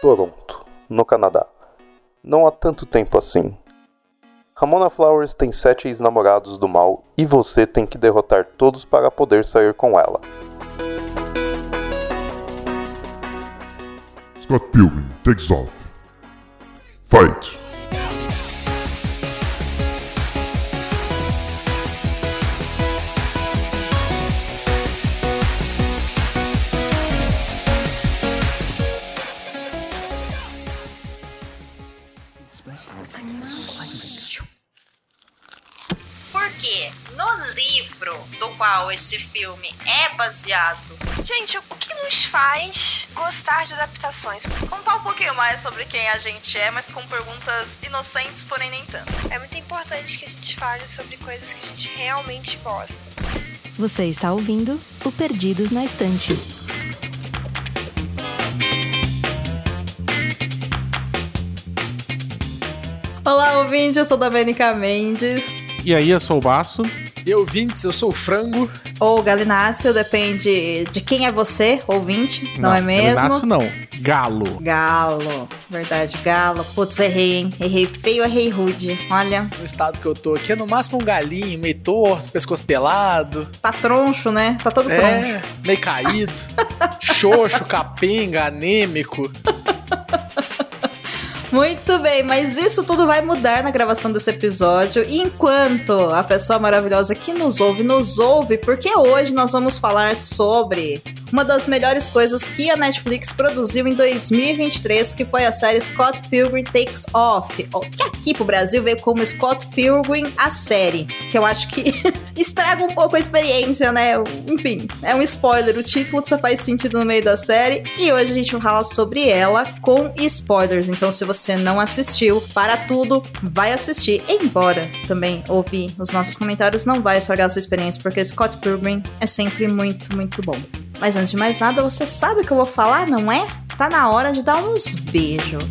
Toronto, no Canadá. Não há tanto tempo assim. Ramona Flowers tem sete ex-namorados do mal e você tem que derrotar todos para poder sair com ela. Scott Pilgrim takes off. Fight! Filme é baseado, Gente, o que nos faz gostar de adaptações? contar um pouquinho mais sobre quem a gente é, mas com perguntas inocentes, porém nem tanto. É muito importante que a gente fale sobre coisas que a gente realmente gosta. Você está ouvindo o Perdidos na Estante. Olá, ouvinte, eu sou da Benica Mendes. E aí, eu sou o Baço. E ouvintes, eu sou o Frango. Ou Galinácio, depende de quem é você, ouvinte, não, é mesmo? Galinácio não, Galo. Galo, verdade, galo. Putz, errei, hein? Errei feio, errei rude. Olha, No estado que eu tô aqui é no máximo um galinho, meio torto, pescoço pelado. tá troncho, né? Tá todo troncho. É, meio caído. xoxo, capenga, anêmico. Muito bem, mas isso tudo vai mudar na gravação desse episódio. Enquanto a pessoa maravilhosa que nos ouve, nos ouve, porque hoje nós vamos falar sobre uma das melhores coisas que a Netflix produziu em 2023, que foi a série Scott Pilgrim Takes Off. Que aqui pro Brasil veio como Scott Pilgrim a série. Que eu acho que estraga um pouco a experiência, né? Enfim, é um spoiler. O título só faz sentido no meio da série. E hoje a gente vai falar sobre ela com spoilers. Então, se você não assistiu, para tudo, vai assistir. Embora também ouvir os nossos comentários não vai estragar a sua experiência, porque Scott Pilgrim é sempre muito, muito bom. Mas antes de mais nada, você sabe o que eu vou falar, não é? Tá na hora de dar uns beijos.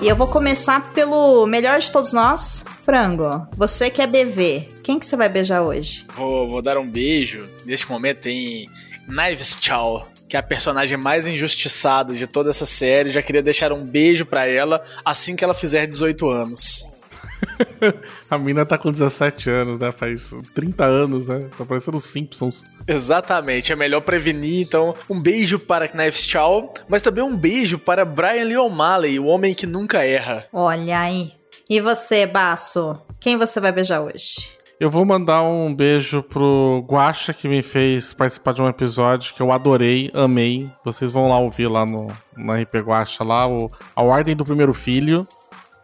E eu vou começar pelo melhor de todos nós, Frango. Você que é BV, quem que você vai beijar hoje? Vou, vou dar um beijo. Neste momento tem Knives Chow, que é a personagem mais injustiçada de toda essa série. Já queria deixar um beijo pra ela assim que ela fizer 18 anos. A mina tá com 17 anos, né? Faz 30 anos, né? Tá parecendo os Simpsons. Exatamente, é melhor prevenir. Então, um beijo para Knives Chow, mas também um beijo para Brian Lee O'Malley, o homem que nunca erra. Olha aí. E você, Baço? Quem você vai beijar hoje? Eu vou mandar um beijo pro Guacha, que me fez participar de um episódio que eu adorei, amei. Vocês vão lá ouvir lá no, no RP Guacha, lá, o, A Ordem do Primeiro Filho.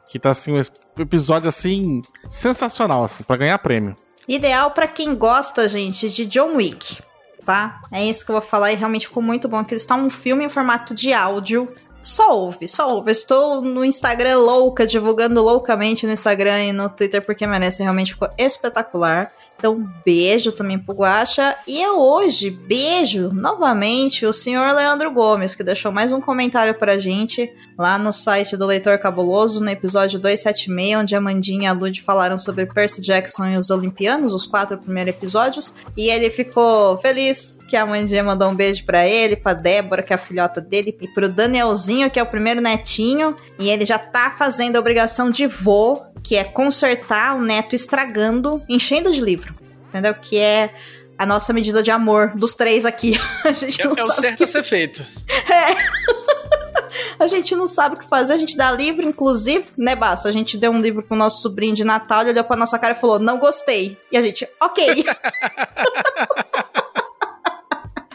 Que tá assim, um episódio assim, sensacional, assim, pra ganhar prêmio. Ideal pra quem gosta, gente, de John Wick, tá? É isso que eu vou falar e realmente ficou muito bom, que está um filme em formato de áudio. Só ouve, só ouve. Eu estou no Instagram louca, divulgando loucamente no Instagram e no Twitter, porque merece, realmente ficou espetacular. Então, beijo também pro Guaxa. E eu hoje beijo novamente o senhor Leandro Gomes, que deixou mais um comentário pra gente lá no site do Leitor Cabuloso, no episódio 276, onde a Mandinha e a Lud falaram sobre Percy Jackson e os Olimpianos, os quatro primeiros episódios. E ele ficou feliz que a Mandinha mandou um beijo pra ele, pra Débora, que é a filhota dele, e pro Danielzinho, que é o primeiro netinho. E ele já tá fazendo a obrigação de vô, que é consertar o neto estragando, enchendo de livro. Entendeu? Que é a nossa medida de amor dos três aqui. A gente É, não é o sabe certo a ser feito. a gente não sabe o que fazer, a gente dá livro, inclusive, né, Baço? A gente deu um livro pro nosso sobrinho de Natal, ele olhou pra nossa cara e falou, não gostei. E a gente, ok.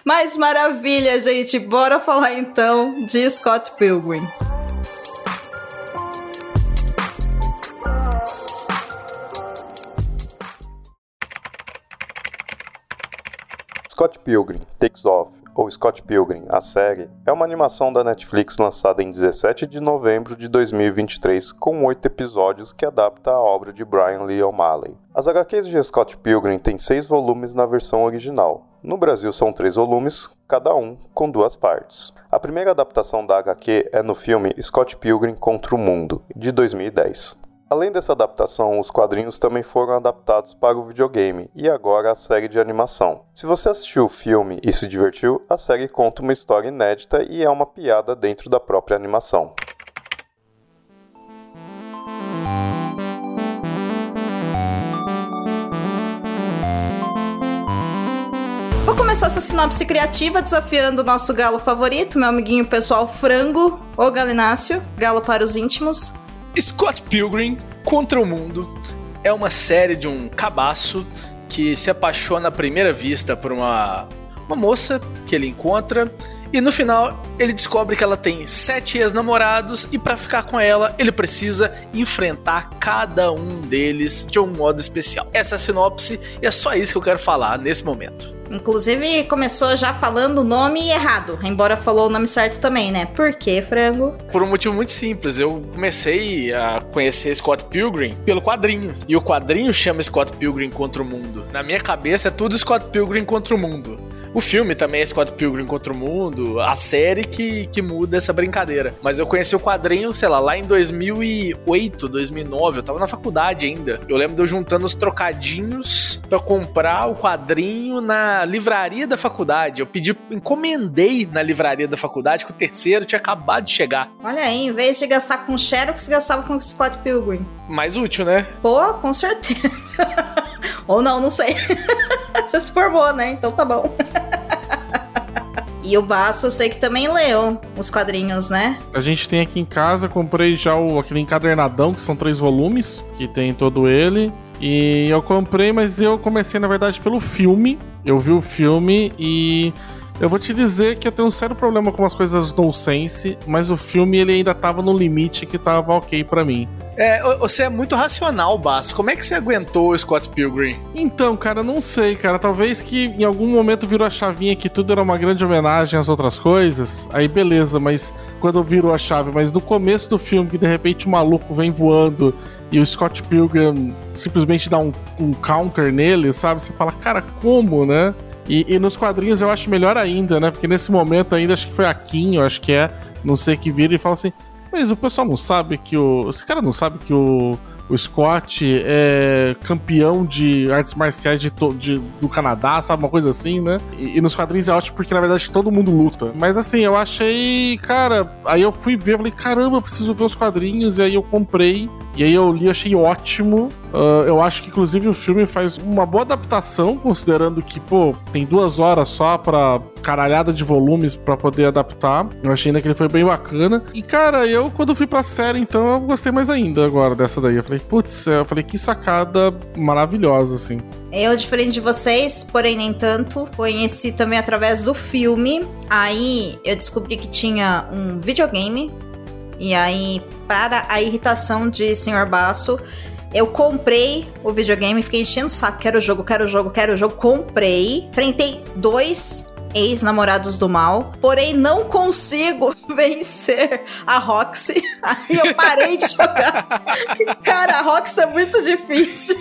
Mas maravilha, gente. Bora falar então de Scott Pilgrim. Scott Pilgrim Takes Off, ou Scott Pilgrim, a série, é uma animação da Netflix lançada em 17 de novembro de 2023 com oito episódios que adapta a obra de Brian Lee O'Malley. As HQs de Scott Pilgrim têm seis volumes na versão original. No Brasil são três volumes, cada um com duas partes. A primeira adaptação da HQ é no filme Scott Pilgrim contra o Mundo, de 2010. Além dessa adaptação, os quadrinhos também foram adaptados para o videogame e agora a série de animação. Se você assistiu o filme e se divertiu, a série conta uma história inédita e é uma piada dentro da própria animação. Vou começar essa sinopse criativa desafiando o nosso galo favorito, meu amiguinho pessoal frango, o Galinácio, galo para os íntimos. Scott Pilgrim contra o Mundo é uma série de um cabaço que se apaixona à primeira vista por uma, uma moça que ele encontra e no final ele descobre que ela tem sete ex-namorados e para ficar com ela ele precisa enfrentar cada um deles de um modo especial. Essa é a sinopse e é só isso que eu quero falar nesse momento. Inclusive, começou já falando o nome errado, embora falou o nome certo também, né? Por quê, frango? Por um motivo muito simples. Eu comecei a conhecer Scott Pilgrim pelo quadrinho. E o quadrinho chama Scott Pilgrim contra o mundo. Na minha cabeça é tudo Scott Pilgrim contra o mundo. O filme também é Scott Pilgrim contra o mundo, a série que, que muda essa brincadeira. Mas eu conheci o quadrinho, sei lá, lá em 2008, 2009, eu tava na faculdade ainda. Eu lembro de eu juntando os trocadinhos para comprar o quadrinho na livraria da faculdade. Eu pedi, encomendei na livraria da faculdade que o terceiro tinha acabado de chegar. Olha aí, em vez de gastar com Xerox, gastava com Scott Pilgrim. Mais útil, né? Pô, com certeza. Ou não, não sei. Você se formou, né? Então tá bom. E o Baço eu sei que também leu os quadrinhos, né? A gente tem aqui em casa, comprei já o, aquele encadernadão, que são três volumes, que tem todo ele. E eu comprei, mas eu comecei, na verdade, pelo filme. Eu vi o filme e eu vou te dizer que eu tenho um sério problema com as coisas no sense, mas o filme ele ainda tava no limite que tava ok para mim. É, você é muito racional, Basso. Como é que você aguentou o Scott Pilgrim? Então, cara, não sei, cara. Talvez que em algum momento virou a chavinha que tudo era uma grande homenagem às outras coisas. Aí beleza, mas quando virou a chave, mas no começo do filme, que de repente o maluco vem voando e o Scott Pilgrim simplesmente dá um, um counter nele, sabe? Você fala, cara, como, né? E, e, nos quadrinhos eu acho melhor ainda, né? Porque nesse momento ainda acho que foi a Kim, eu acho que é, não sei que vira e fala assim: mas o pessoal não sabe que o. Esse cara não sabe que o, o Scott é campeão de artes marciais de, de, do Canadá, sabe? Uma coisa assim, né? E, e, nos quadrinhos é ótimo porque na verdade todo mundo luta. Mas assim, eu achei. Cara, aí eu fui ver, falei: caramba, preciso ver os quadrinhos. E aí eu comprei. E aí eu li, achei ótimo. Uh, eu acho que, inclusive, o filme faz uma boa adaptação, considerando que, pô, tem duas horas só pra caralhada de volumes para poder adaptar. Eu achei ainda que ele foi bem bacana. E, cara, eu, quando fui pra série, então, eu gostei mais ainda agora dessa daí. Eu falei, putz, eu falei, que sacada maravilhosa, assim. Eu, diferente de vocês, porém nem tanto, conheci também através do filme. Aí eu descobri que tinha um videogame. E aí, para a irritação de Sr. Baço, eu comprei o videogame, fiquei enchendo o saco, quero o jogo, quero o jogo, quero o jogo, comprei, enfrentei dois ex-namorados do mal, porém não consigo vencer a Roxy. Aí eu parei de jogar. Cara, a Roxy é muito difícil.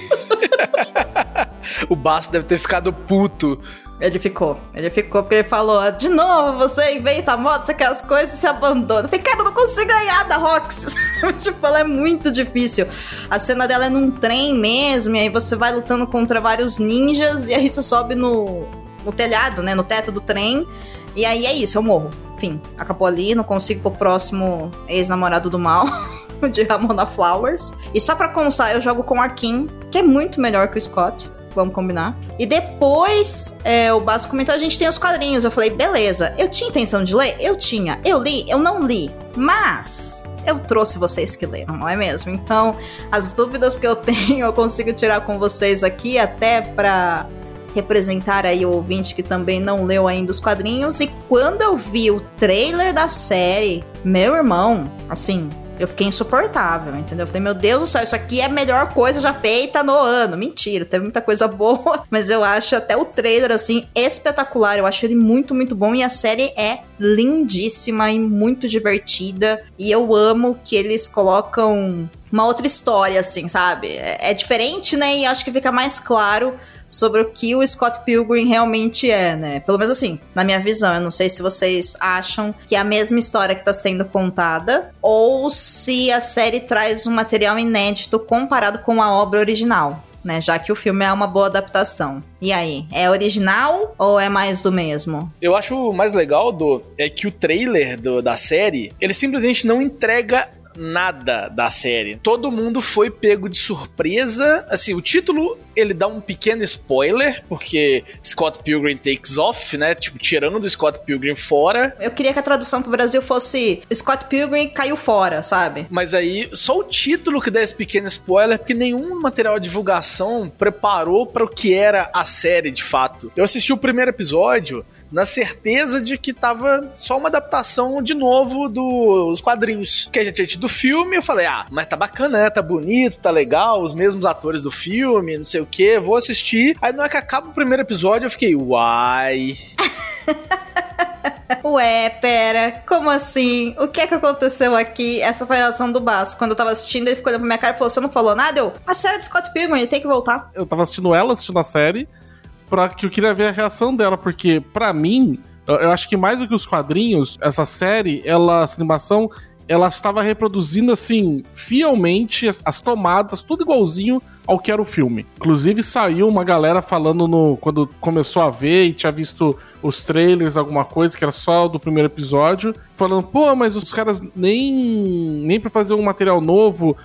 o Baço deve ter ficado puto ele ficou. Ele ficou porque ele falou: de novo, você inventa a moto, você quer as coisas e se abandona. Eu falei, cara, eu não consigo ganhar da Rox. tipo, ela é muito difícil. A cena dela é num trem mesmo, e aí você vai lutando contra vários ninjas, e aí você sobe no, no telhado, né? No teto do trem. E aí é isso, eu morro. Enfim, acabou ali, não consigo pro próximo ex-namorado do mal. de Ramona Flowers. E só pra constar, eu jogo com a Kim, que é muito melhor que o Scott vamos combinar. E depois, é, o Basso comentou, a gente tem os quadrinhos. Eu falei, beleza. Eu tinha intenção de ler? Eu tinha. Eu li? Eu não li. Mas eu trouxe vocês que leram, não é mesmo? Então, as dúvidas que eu tenho, eu consigo tirar com vocês aqui, até para representar aí o ouvinte que também não leu ainda os quadrinhos. E quando eu vi o trailer da série, meu irmão, assim, eu fiquei insuportável, entendeu? Eu falei, meu Deus do céu, isso aqui é a melhor coisa já feita no ano. Mentira, teve muita coisa boa, mas eu acho até o trailer, assim, espetacular. Eu acho ele muito, muito bom e a série é lindíssima e muito divertida. E eu amo que eles colocam uma outra história, assim, sabe? É, é diferente, né? E acho que fica mais claro sobre o que o Scott Pilgrim realmente é, né? Pelo menos assim, na minha visão. Eu não sei se vocês acham que é a mesma história que tá sendo contada ou se a série traz um material inédito comparado com a obra original. Né, já que o filme é uma boa adaptação. E aí, é original ou é mais do mesmo? Eu acho o mais legal do é que o trailer do, da série, ele simplesmente não entrega nada da série. Todo mundo foi pego de surpresa. Assim, o título ele dá um pequeno spoiler, porque Scott Pilgrim takes off, né? Tipo, tirando do Scott Pilgrim fora. Eu queria que a tradução pro Brasil fosse Scott Pilgrim caiu fora, sabe? Mas aí, só o título que dá esse pequeno spoiler, porque nenhum material de divulgação preparou para o que era a série de fato. Eu assisti o primeiro episódio, na certeza de que tava só uma adaptação de novo dos quadrinhos que a gente tinha tido do filme. Eu falei, ah, mas tá bacana, né? Tá bonito, tá legal, os mesmos atores do filme, não sei o que, vou assistir. Aí não é que acaba o primeiro episódio, eu fiquei, uai. Ué, pera, como assim? O que é que aconteceu aqui? Essa foi a reação do Basso. Quando eu tava assistindo, ele ficou olhando pra minha cara e falou: Você não falou nada? Eu, a série do Scott Pilgrim, ele tem que voltar. Eu tava assistindo ela, assistindo a série pra que eu queria ver a reação dela, porque para mim, eu acho que mais do que os quadrinhos, essa série, ela, essa animação, ela estava reproduzindo assim fielmente as, as, tomadas, tudo igualzinho ao que era o filme. Inclusive saiu uma galera falando no quando começou a ver e tinha visto os trailers, alguma coisa que era só do primeiro episódio, falando, pô, mas os caras nem nem para fazer um material novo,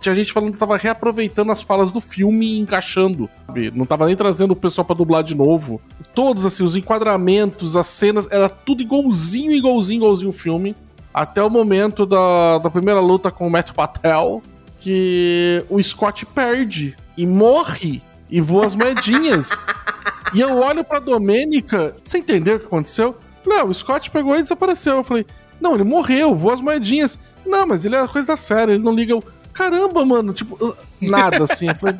tinha gente falando que tava reaproveitando as falas do filme e encaixando, sabe? Não tava nem trazendo o pessoal para dublar de novo. Todos assim, os enquadramentos, as cenas, era tudo igualzinho, igualzinho, igualzinho o filme até o momento da, da primeira luta com o Matt Patel, que o Scott perde e morre e voa as moedinhas. e eu olho pra Domênica, você entendeu o que aconteceu? Falei, ah, o Scott pegou e desapareceu. Eu falei, não, ele morreu, voa as moedinhas. Não, mas ele é coisa da série, ele não liga. Eu, Caramba, mano, tipo, nada assim. Eu falei,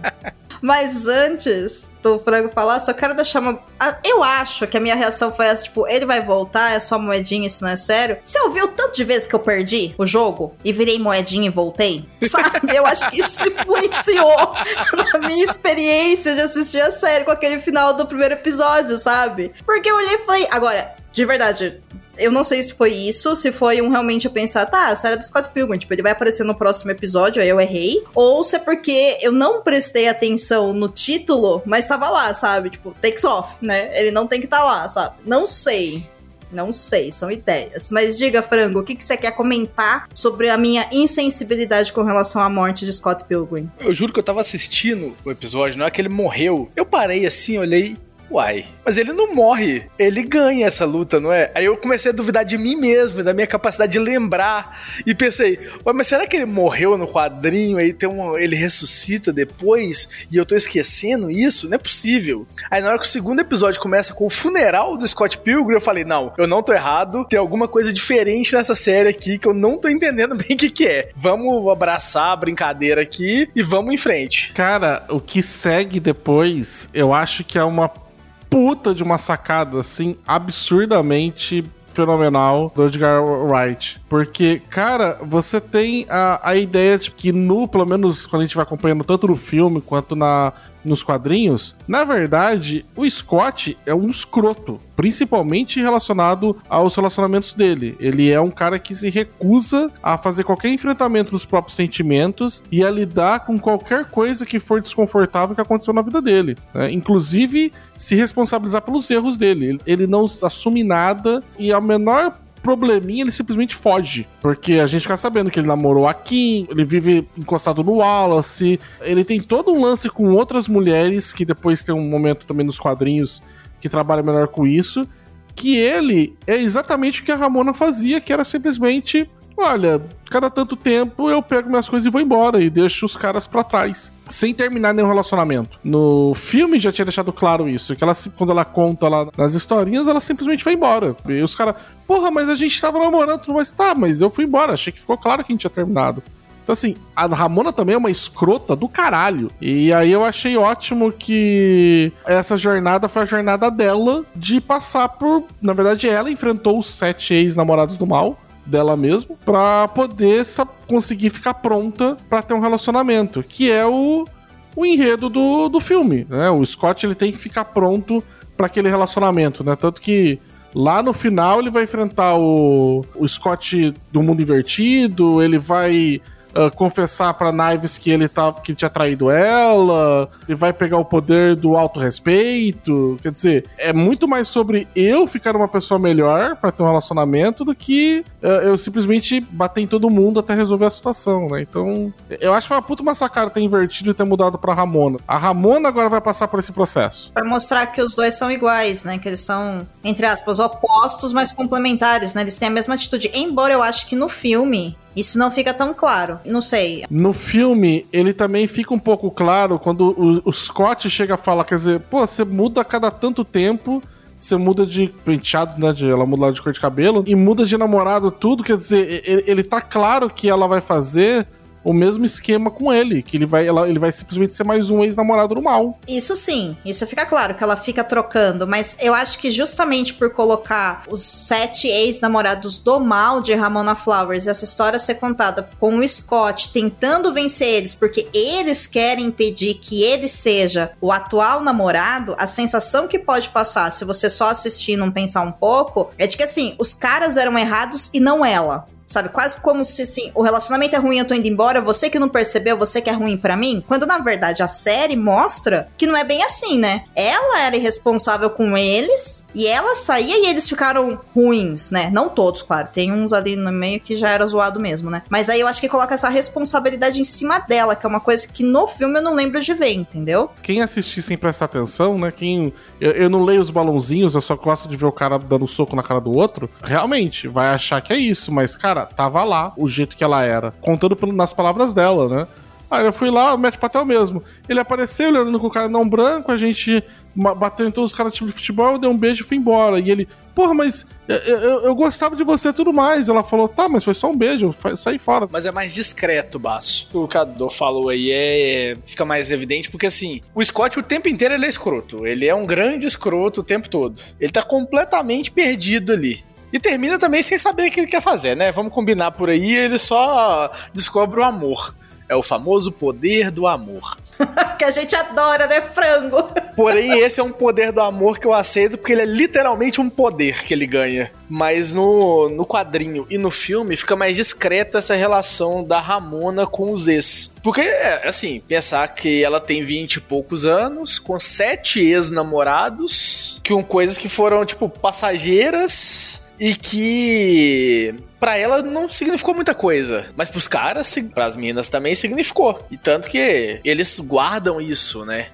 mas antes do Frango falar, só quero deixar uma. Eu acho que a minha reação foi essa: tipo, ele vai voltar, é só moedinha, isso não é sério. Você ouviu tanto de vezes que eu perdi o jogo e virei moedinha e voltei? Sabe? Eu acho que isso influenciou na minha experiência de assistir a série com aquele final do primeiro episódio, sabe? Porque eu olhei e falei, agora, de verdade, eu não sei se foi isso, se foi um realmente eu pensar, tá, a série do Scott Pilgrim, tipo, ele vai aparecer no próximo episódio, aí eu errei. Ou se é porque eu não prestei atenção no título, mas tava lá, sabe? Tipo, takes off, né? Ele não tem que estar tá lá, sabe? Não sei. Não sei, são ideias. Mas diga, Frango, o que, que você quer comentar sobre a minha insensibilidade com relação à morte de Scott Pilgrim? Eu juro que eu tava assistindo o episódio, não é que ele morreu. Eu parei assim, olhei. Uai, mas ele não morre, ele ganha essa luta, não é? Aí eu comecei a duvidar de mim mesmo, da minha capacidade de lembrar, e pensei, uai, mas será que ele morreu no quadrinho, aí tem um, ele ressuscita depois, e eu tô esquecendo isso? Não é possível. Aí na hora que o segundo episódio começa com o funeral do Scott Pilgrim, eu falei, não, eu não tô errado, tem alguma coisa diferente nessa série aqui que eu não tô entendendo bem o que que é. Vamos abraçar a brincadeira aqui e vamos em frente. Cara, o que segue depois, eu acho que é uma puta de uma sacada, assim, absurdamente fenomenal do Edgar Wright. Porque, cara, você tem a, a ideia de que no, pelo menos quando a gente vai acompanhando tanto no filme quanto na, nos quadrinhos, na verdade, o Scott é um escroto, principalmente relacionado aos relacionamentos dele. Ele é um cara que se recusa a fazer qualquer enfrentamento dos próprios sentimentos e a lidar com qualquer coisa que for desconfortável que aconteceu na vida dele. Né? Inclusive, se responsabilizar pelos erros dele. Ele não assume nada e a menor probleminha, ele simplesmente foge. Porque a gente fica sabendo que ele namorou a Kim, ele vive encostado no Wallace, ele tem todo um lance com outras mulheres, que depois tem um momento também nos quadrinhos que trabalha melhor com isso. Que ele é exatamente o que a Ramona fazia, que era simplesmente olha, cada tanto tempo eu pego minhas coisas e vou embora e deixo os caras para trás, sem terminar nenhum relacionamento. No filme já tinha deixado claro isso, que ela quando ela conta lá nas historinhas, ela simplesmente vai embora. E os caras, porra, mas a gente tava namorando, mas tá, mas eu fui embora, achei que ficou claro que a gente tinha terminado. Então, assim, a Ramona também é uma escrota do caralho. E aí eu achei ótimo que essa jornada foi a jornada dela de passar por. Na verdade, ela enfrentou os sete ex-namorados do mal dela mesmo para poder conseguir ficar pronta para ter um relacionamento, que é o o enredo do, do filme, né? O Scott ele tem que ficar pronto para aquele relacionamento, né? Tanto que lá no final ele vai enfrentar o, o Scott do mundo invertido, ele vai uh, confessar pra Knives que ele, tá, que tinha traído ela, ele vai pegar o poder do auto-respeito. Quer dizer, é muito mais sobre eu ficar uma pessoa melhor para ter um relacionamento do que uh, eu simplesmente bater em todo mundo até resolver a situação, né? Então, eu acho que foi uma puta uma ter invertido e ter mudado pra Ramona. A Ramona agora vai passar por esse processo. Para mostrar que os dois são iguais, né? Que eles são, entre aspas, opostos, mas complementares, né? Eles têm a mesma atitude. Embora eu acho que no filme isso não fica tão claro. Não sei. No filme, ele também fica um pouco claro quando o, o Scott chega a falar, quer dizer, pô, você muda a cada tanto tempo você muda de penteado, né? De, ela muda de cor de cabelo e muda de namorado, tudo. Quer dizer, ele, ele tá claro que ela vai fazer o mesmo esquema com ele, que ele vai, ela, ele vai simplesmente ser mais um ex-namorado do mal. Isso sim, isso fica claro que ela fica trocando, mas eu acho que justamente por colocar os sete ex-namorados do mal de Ramona Flowers, essa história ser contada com o Scott tentando vencer eles, porque eles querem impedir que ele seja o atual namorado, a sensação que pode passar se você só assistir e não pensar um pouco é de que assim, os caras eram errados e não ela. Sabe? Quase como se assim, o relacionamento é ruim, eu tô indo embora, você que não percebeu, você que é ruim para mim. Quando na verdade a série mostra que não é bem assim, né? Ela era irresponsável com eles e ela saía e eles ficaram ruins, né? Não todos, claro. Tem uns ali no meio que já era zoado mesmo, né? Mas aí eu acho que coloca essa responsabilidade em cima dela, que é uma coisa que no filme eu não lembro de ver, entendeu? Quem assistir sem prestar atenção, né? Quem. Eu, eu não leio os balãozinhos, eu só gosto de ver o cara dando soco na cara do outro. Realmente, vai achar que é isso, mas, cara cara, tava lá o jeito que ela era, contando nas palavras dela, né? Aí eu fui lá, Matt Patel mesmo. Ele apareceu, olhando com o cara não branco, a gente bateu em todos os caras do time de futebol, eu dei um beijo e fui embora. E ele, porra, mas eu, eu, eu, gostava de você e tudo mais. Ela falou, tá, mas foi só um beijo, saí fora. Mas é mais discreto, Baço. O que o Cadu falou aí é, fica mais evidente, porque assim, o Scott o tempo inteiro ele é escroto. Ele é um grande escroto o tempo todo. Ele tá completamente perdido ali. E termina também sem saber o que ele quer fazer, né? Vamos combinar por aí, ele só descobre o amor. É o famoso poder do amor. que a gente adora, né, frango? Porém, esse é um poder do amor que eu aceito porque ele é literalmente um poder que ele ganha. Mas no, no quadrinho e no filme fica mais discreto essa relação da Ramona com os ex. Porque, é, assim, pensar que ela tem vinte e poucos anos, com sete ex-namorados, com coisas que foram, tipo, passageiras e que para ela não significou muita coisa, mas pros caras, para as minas também significou. E tanto que eles guardam isso, né?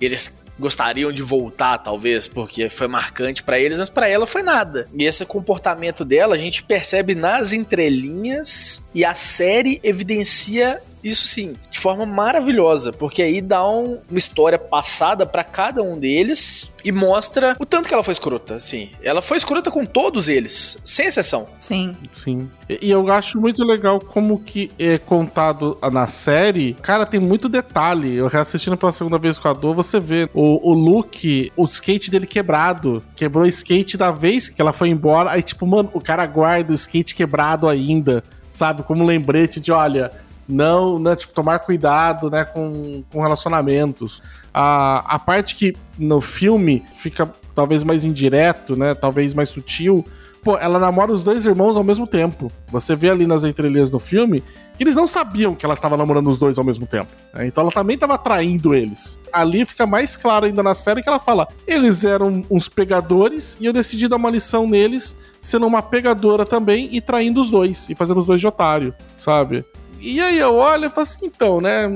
Eles gostariam de voltar, talvez, porque foi marcante para eles, mas para ela foi nada. E esse comportamento dela a gente percebe nas entrelinhas e a série evidencia isso sim, de forma maravilhosa, porque aí dá um, uma história passada para cada um deles e mostra o tanto que ela foi escrota, assim. Ela foi escrota com todos eles, sem exceção. Sim. Sim. E, eu acho muito legal como que é contado na série. Cara, tem muito detalhe. Eu reassistindo pela segunda vez com a dor, você vê o, o Luke, o skate dele quebrado. Quebrou o skate da vez que ela foi embora. Aí, tipo, mano, o cara guarda o skate quebrado ainda. Sabe? Como lembrete de, olha, não, né, tipo, tomar cuidado, né, com, com relacionamentos. A, a parte que no filme fica talvez mais indireto, né, talvez mais sutil, pô, ela namora os dois irmãos ao mesmo tempo. Você vê ali nas entrelinhas do filme que eles não sabiam que ela estava namorando os dois ao mesmo tempo. Né? Então ela também estava traindo eles. Ali fica mais claro ainda na série que ela fala: eles eram uns pegadores e eu decidi dar uma lição neles, sendo uma pegadora também e traindo os dois e fazendo os dois de otário, sabe? E aí eu olho e falo assim, então, né?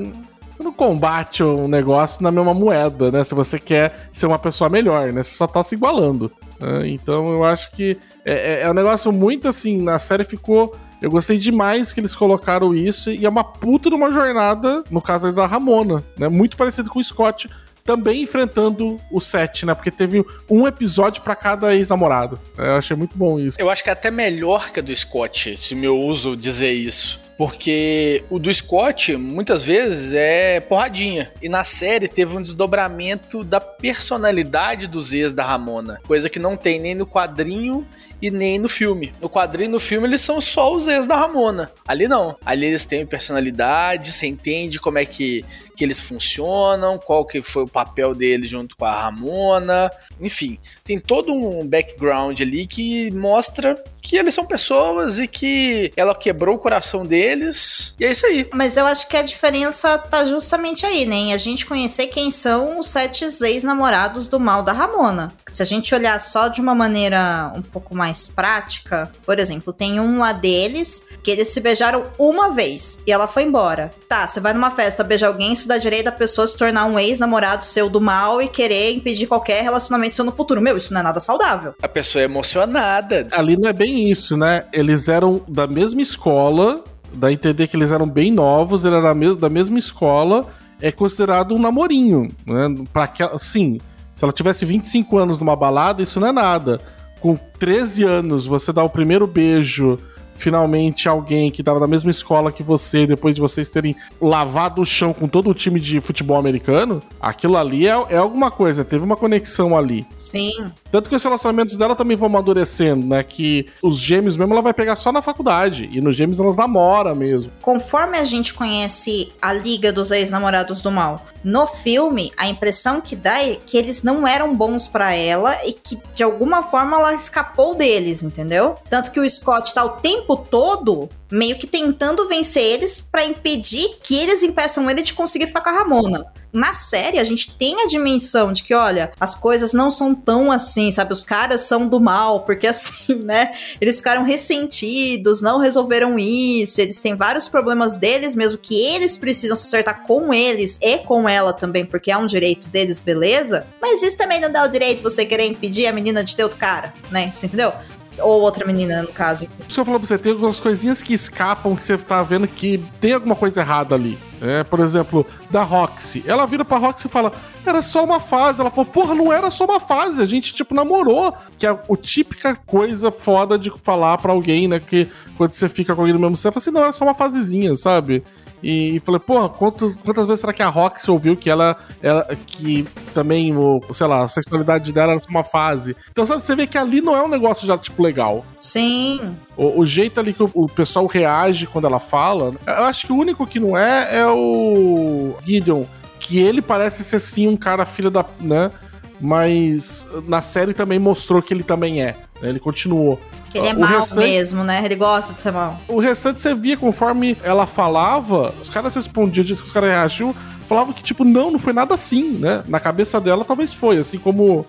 Você não combate um negócio na mesma moeda, né? Se você quer ser uma pessoa melhor, né? Você só tá se igualando. Né? Então eu acho que é, é, é um negócio muito assim, na série ficou eu gostei demais que eles colocaram isso e é uma puta de uma jornada, no caso da Ramona, né? Muito parecido com o Scott, também enfrentando o set, né? Porque teve um episódio para cada ex-namorado. Eu achei muito bom isso. Eu acho que é até melhor que a do Scott, se me uso dizer isso. Porque o do Scott, muitas vezes, é porradinha. E na série teve um desdobramento da personalidade dos ex da Ramona. Coisa que não tem nem no quadrinho e nem no filme. No quadrinho e no filme eles são só os ex da Ramona. Ali não. Ali eles têm personalidade, você entende como é que, que eles funcionam, qual que foi o papel deles junto com a Ramona. Enfim, tem todo um background ali que mostra que eles são pessoas e que ela quebrou o coração deles. E é isso aí. Mas eu acho que a diferença tá justamente aí, né? A gente conhecer quem são os sete ex-namorados do mal da Ramona. Se a gente olhar só de uma maneira um pouco mais prática, por exemplo, tem um lá deles que eles se beijaram uma vez e ela foi embora. Tá, você vai numa festa beijar alguém, isso dá direito da pessoa se tornar um ex-namorado seu do mal e querer impedir qualquer relacionamento seu no futuro. Meu, isso não é nada saudável. A pessoa é emocionada. Ali não é bem isso, né? Eles eram da mesma escola, dá a entender que eles eram bem novos, ele era da mesma escola, é considerado um namorinho, né? Pra que, sim, se ela tivesse 25 anos numa balada, isso não é nada. Com 13 anos, você dá o primeiro beijo finalmente alguém que tava da mesma escola que você, depois de vocês terem lavado o chão com todo o time de futebol americano, aquilo ali é, é alguma coisa, teve uma conexão ali. Sim. Tanto que os relacionamentos dela também vão amadurecendo, né? Que os gêmeos mesmo ela vai pegar só na faculdade. E nos gêmeos elas namoram mesmo. Conforme a gente conhece a Liga dos Ex-Namorados do Mal, no filme, a impressão que dá é que eles não eram bons para ela e que de alguma forma ela escapou deles, entendeu? Tanto que o Scott tá o tempo todo meio que tentando vencer eles para impedir que eles impeçam ele de conseguir ficar com a Ramona na série a gente tem a dimensão de que, olha, as coisas não são tão assim, sabe? Os caras são do mal, porque assim, né? Eles ficaram ressentidos, não resolveram isso, eles têm vários problemas deles mesmo que eles precisam se acertar com eles e com ela também, porque é um direito deles, beleza? Mas isso também não dá o direito você querer impedir a menina de ter outro cara, né? Você entendeu? Ou outra menina, no caso. Que eu falo pra você, tem algumas coisinhas que escapam que você tá vendo que tem alguma coisa errada ali. É, por exemplo, da Roxy. Ela vira pra Roxy e fala: era só uma fase. Ela falou: porra, não era só uma fase. A gente, tipo, namorou. Que é a típica coisa foda de falar pra alguém, né? Que quando você fica com alguém no mesmo você fala assim: não, era só uma fasezinha, sabe? E, e falei, porra, quantas, quantas vezes será que a Roxy ouviu que ela, ela que também, o, sei lá, a sexualidade dela era só uma fase. Então, sabe, você vê que ali não é um negócio já, tipo, legal. Sim. O, o jeito ali que o, o, pessoal reage quando ela fala, eu acho que o único que não é é o Gideon, que ele parece ser sim um cara filho da, né? Mas na série também mostrou que ele também é. Né? Ele continuou. Que ele é o mal restante, mesmo, né? Ele gosta de ser mal. O restante você via conforme ela falava, os caras respondiam, os caras reagiam, falavam que, tipo, não, não foi nada assim, né? Na cabeça dela talvez foi, assim como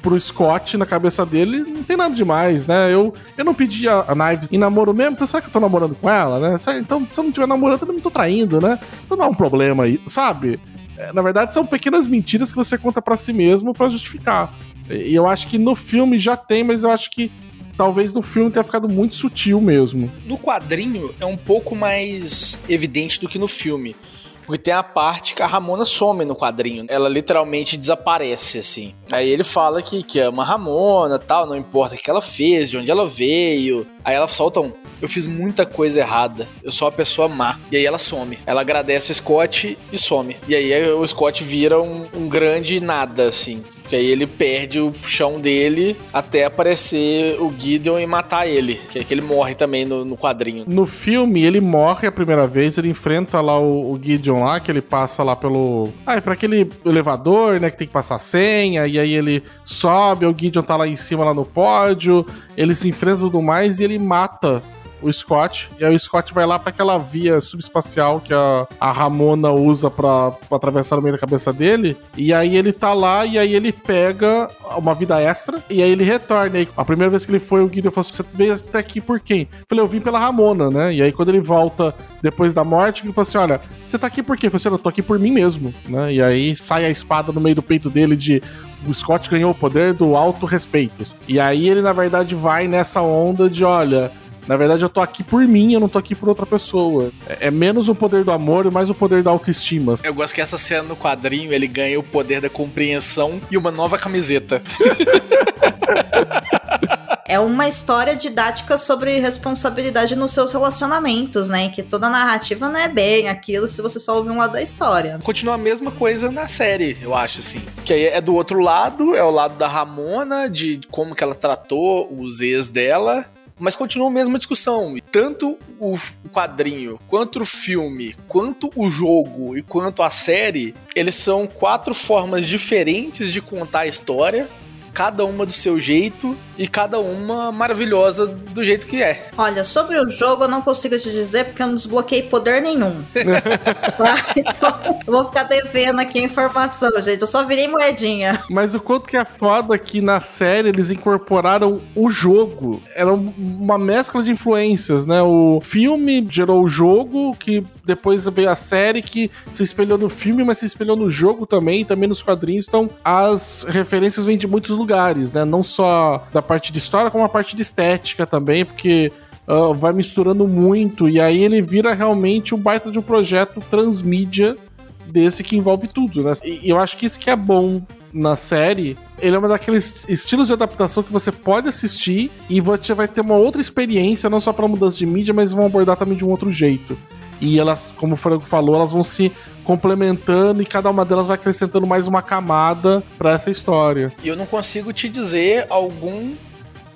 pro Scott, na cabeça dele, não tem nada demais, né? Eu, eu não pedi a, a Knives em namoro mesmo, então será que eu tô namorando com ela, né? Então, se eu não estiver namorando, eu não tô traindo, né? Então é um problema aí, sabe? É, na verdade, são pequenas mentiras que você conta para si mesmo para justificar. E eu acho que no filme já tem, mas eu acho que talvez no filme tenha ficado muito sutil mesmo. No quadrinho é um pouco mais evidente do que no filme. Porque tem a parte que a Ramona some no quadrinho. Ela literalmente desaparece, assim. Aí ele fala que, que ama a Ramona tal, não importa o que ela fez, de onde ela veio. Aí ela solta um. Eu fiz muita coisa errada. Eu sou uma pessoa má. E aí ela some. Ela agradece o Scott e some. E aí o Scott vira um, um grande nada, assim. Que aí ele perde o chão dele até aparecer o Gideon e matar ele. Que é que ele morre também no, no quadrinho. No filme, ele morre a primeira vez, ele enfrenta lá o, o Gideon lá, que ele passa lá pelo. Ah, é pra aquele elevador, né? Que tem que passar senha, e aí ele sobe, o Gideon tá lá em cima, lá no pódio, eles se enfrentam e tudo mais, e ele mata o Scott. E aí o Scott vai lá para aquela via subespacial que a, a Ramona usa para atravessar no meio da cabeça dele. E aí ele tá lá e aí ele pega uma vida extra. E aí ele retorna. E a primeira vez que ele foi, o Gideon falou assim: Você veio até aqui por quem? Eu falei, eu vim pela Ramona, né? E aí quando ele volta depois da morte, ele falou assim: Olha, você tá aqui por quê? Eu falei assim: Eu tô aqui por mim mesmo, né? E aí sai a espada no meio do peito dele de o Scott ganhou o poder do auto respeito. E aí ele, na verdade, vai nessa onda de: olha, na verdade, eu tô aqui por mim, eu não tô aqui por outra pessoa. É, é menos o poder do amor e mais o poder da autoestima. Eu gosto que essa cena no quadrinho ele ganha o poder da compreensão e uma nova camiseta. é uma história didática sobre responsabilidade nos seus relacionamentos, né? Que toda narrativa não é bem aquilo se você só ouvir um lado da história. Continua a mesma coisa na série, eu acho, assim. Que aí é do outro lado, é o lado da Ramona, de como que ela tratou os ex dela. Mas continua a mesma discussão. Tanto o quadrinho, quanto o filme, quanto o jogo e quanto a série, eles são quatro formas diferentes de contar a história, cada uma do seu jeito e cada uma maravilhosa do jeito que é. Olha, sobre o jogo eu não consigo te dizer porque eu não desbloqueei poder nenhum. Tá? Então eu vou ficar devendo aqui a informação, gente. Eu só virei moedinha. Mas o quanto que é foda que na série eles incorporaram o jogo. Era um- uma mescla de influências, né? O filme gerou o jogo, que depois veio a série que se espelhou no filme, mas se espelhou no jogo também, também nos quadrinhos. Então, as referências vêm de muitos lugares, né? Não só da parte de história, como a parte de estética também, porque ah, vai misturando muito. E aí ele vira realmente um baita de um projeto transmídia desse que envolve tudo, né? E eu acho que isso que é bom na série. Ele é um daqueles estilos de adaptação que você pode assistir e você vai ter uma outra experiência, não só para mudança de mídia, mas vão abordar também de um outro jeito. E elas, como o Franco falou, elas vão se complementando e cada uma delas vai acrescentando mais uma camada para essa história. E eu não consigo te dizer algum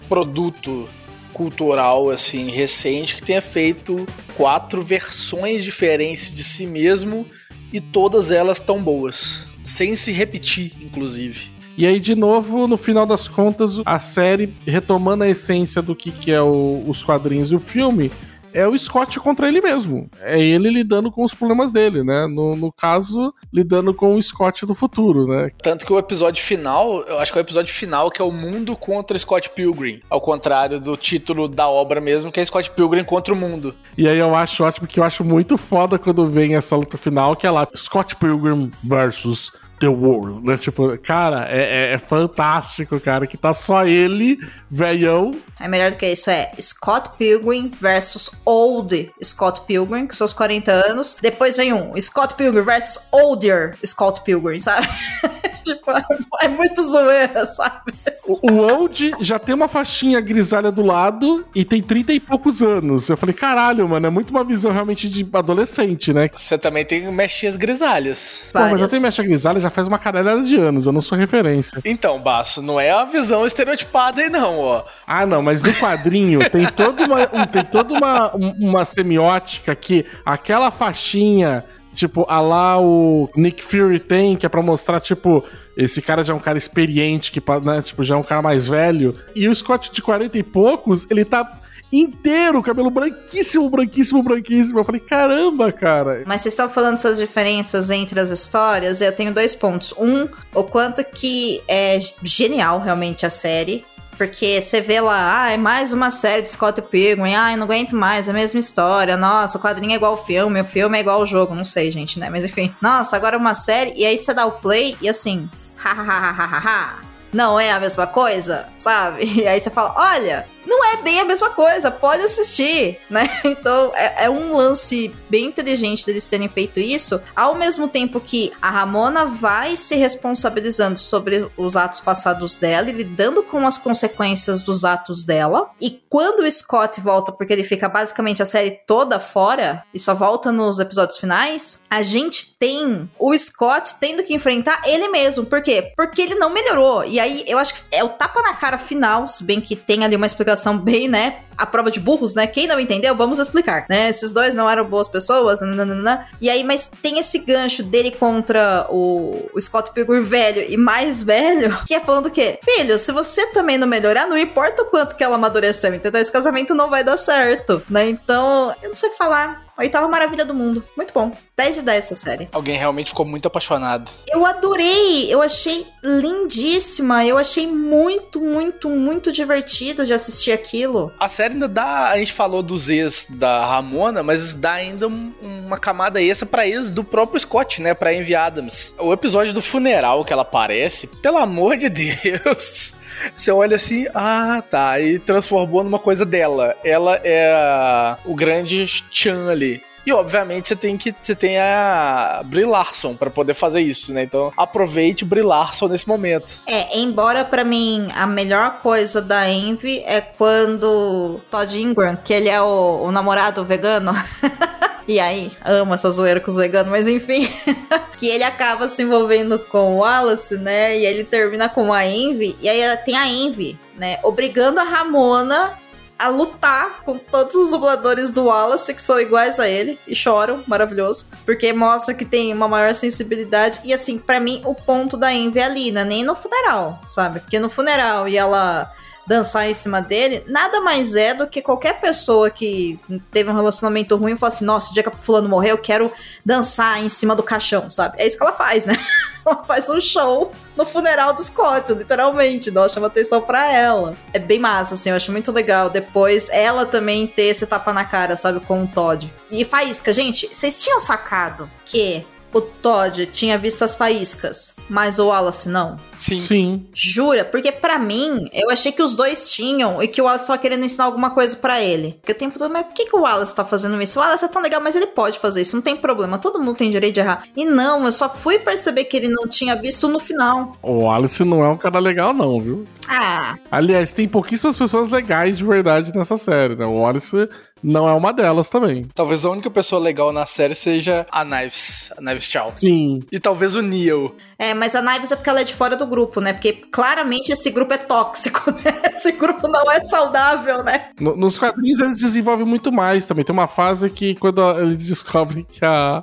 produto cultural assim recente que tenha feito quatro versões diferentes de si mesmo e todas elas tão boas, sem se repetir, inclusive. E aí, de novo, no final das contas, a série, retomando a essência do que, que é o- os quadrinhos e o filme, é o Scott contra ele mesmo. É ele lidando com os problemas dele, né? No, no caso, lidando com o Scott do futuro, né? Tanto que o episódio final, eu acho que é o episódio final que é o mundo contra Scott Pilgrim, ao contrário do título da obra mesmo, que é Scott Pilgrim contra o mundo. E aí eu acho ótimo que eu acho muito foda quando vem essa luta final, que é lá Scott Pilgrim versus The World, né? Tipo, cara, é, é- é fantástico, cara, que tá só ele, velhão, É melhor do que isso, é Scott Pilgrim versus Old Scott Pilgrim, com seus 40 anos. Depois vem um Scott Pilgrim versus Older Scott Pilgrim, sabe? tipo, é muito zoeira, sabe? O, o Old já tem uma faixinha grisalha do lado e tem 30 e poucos anos. Eu falei, caralho, mano, é muito uma visão realmente de adolescente, né? Você também tem mechinhas grisalhas. Pô, mas eu tenho mecha grisalha já faz uma caralhada de anos, eu não sou referência. Então, Baço, não é a visão estereotipada aí não, ó. Ah, não, mas no quadrinho tem toda uma, um- tem toda uma, um- uma semiótica que aquela faixinha, tipo, a lá o Nick Fury tem, que é pra mostrar, tipo, esse cara já é um cara experiente, que né, tipo, já é um cara mais velho. E o Scott de 40 e poucos, ele tá inteiro, cabelo branquíssimo, branquíssimo, branquíssimo. Eu falei, caramba, cara. Mas vocês estão falando dessas diferenças entre as histórias, eu tenho dois pontos. Um, o quanto que é genial realmente a série. Porque você vê lá, ah, é mais uma série de Scott Pilgrim, ah, não aguento mais, é a mesma história, nossa, o quadrinho é igual ao filme, o filme é igual ao jogo, não sei, gente, né? Mas enfim, nossa, agora é uma série, e aí você dá o play e assim, hahaha, não é a mesma coisa, sabe? E aí você fala, olha, não é bem a mesma coisa, pode assistir, né? Então é, é um lance bem inteligente deles terem feito isso, ao mesmo tempo que a Ramona vai se responsabilizando sobre os atos passados dela e lidando com as consequências dos atos dela. E quando o Scott volta, porque ele fica basicamente a série toda fora e só volta nos episódios finais, a gente tem o Scott tendo que enfrentar ele mesmo. Por quê? Porque ele não melhorou. E aí eu acho que é o tapa na cara final, se bem que tem ali uma explicação bem, né? A prova de burros, né? Quem não entendeu, vamos explicar, né? Esses dois não eram boas pessoas, nananana. E aí, mas tem esse gancho dele contra o, Scott Pilgrim velho e mais velho, que é falando o quê? Filho, se você também não melhorar, não importa o quanto que ela amadureceu, entendeu? Esse casamento não vai dar certo, né? Então, eu não sei o que falar. Oitava maravilha do mundo. Muito bom. 10 de 10 essa série. Alguém realmente ficou muito apaixonado. Eu adorei, eu achei lindíssima, eu achei muito, muito, muito divertido de assistir aquilo. A série ainda dá. A gente falou dos ex da Ramona, mas dá ainda um- uma camada extra pra ex do próprio Scott, né? Pra Envy Adams. O episódio do funeral que ela aparece, pelo amor de Deus. Você olha assim, ah, tá, e transformou numa coisa dela. Ela é o grande Chan ali. E obviamente você tem que você tem a Brie Larson para poder fazer isso, né? Então aproveite Brie Larson nesse momento. É, embora pra mim a melhor coisa da Envy é quando Todd Ingram, que ele é o, o namorado vegano. E aí, amo essa zoeira com os veganos, mas enfim. que ele acaba se envolvendo com o Wallace, né? E ele termina com a Envy. E aí tem a Envy, né? Obrigando a Ramona a lutar com todos os dubladores do Wallace que são iguais a ele e choram, maravilhoso, porque mostra que tem uma maior sensibilidade e assim, pra mim o ponto da Envy é ali, não é nem no funeral, sabe? Porque no funeral e ela dançar em cima dele, nada mais é do que qualquer pessoa que teve um relacionamento ruim e fala assim: nossa, o dia que fulano morreu, eu quero dançar em cima do caixão, sabe? É isso que ela faz, né? ela faz um show no funeral do Scott, literalmente. Nós chama atenção pra ela. É bem massa, assim, eu acho muito legal. Depois, ela também ter esse tapa na cara, sabe, com o Todd. E Faísca, gente, vocês tinham sacado que o Todd tinha visto as faíscas, mas o Wallace não? Sim. Sim. Jura? Porque pra mim, eu achei que os dois tinham e que o Wallace tava querendo ensinar alguma coisa pra ele. Porque o tempo todo, mas por que, que o Wallace tá fazendo isso? O Wallace é tão legal, mas ele pode fazer isso, não tem problema. Todo mundo tem direito de errar. E não, eu só fui perceber que ele não tinha visto no final. O Alice não é um cara legal, não, viu? Ah, Aliás, tem pouquíssimas pessoas legais de verdade nessa série, né? O Alice não é uma delas também. Talvez a única pessoa legal na série seja a Knives, a Knives Chow. Sim. E talvez o Neil. é, mas a Knives é porque ela é de fora do grupo, né? Porque claramente esse grupo é tóxico, né? Esse grupo não é saudável, né? No- nos quadrinhos eles desenvolvem muito mais também. Tem uma fase que quando eles descobrem que a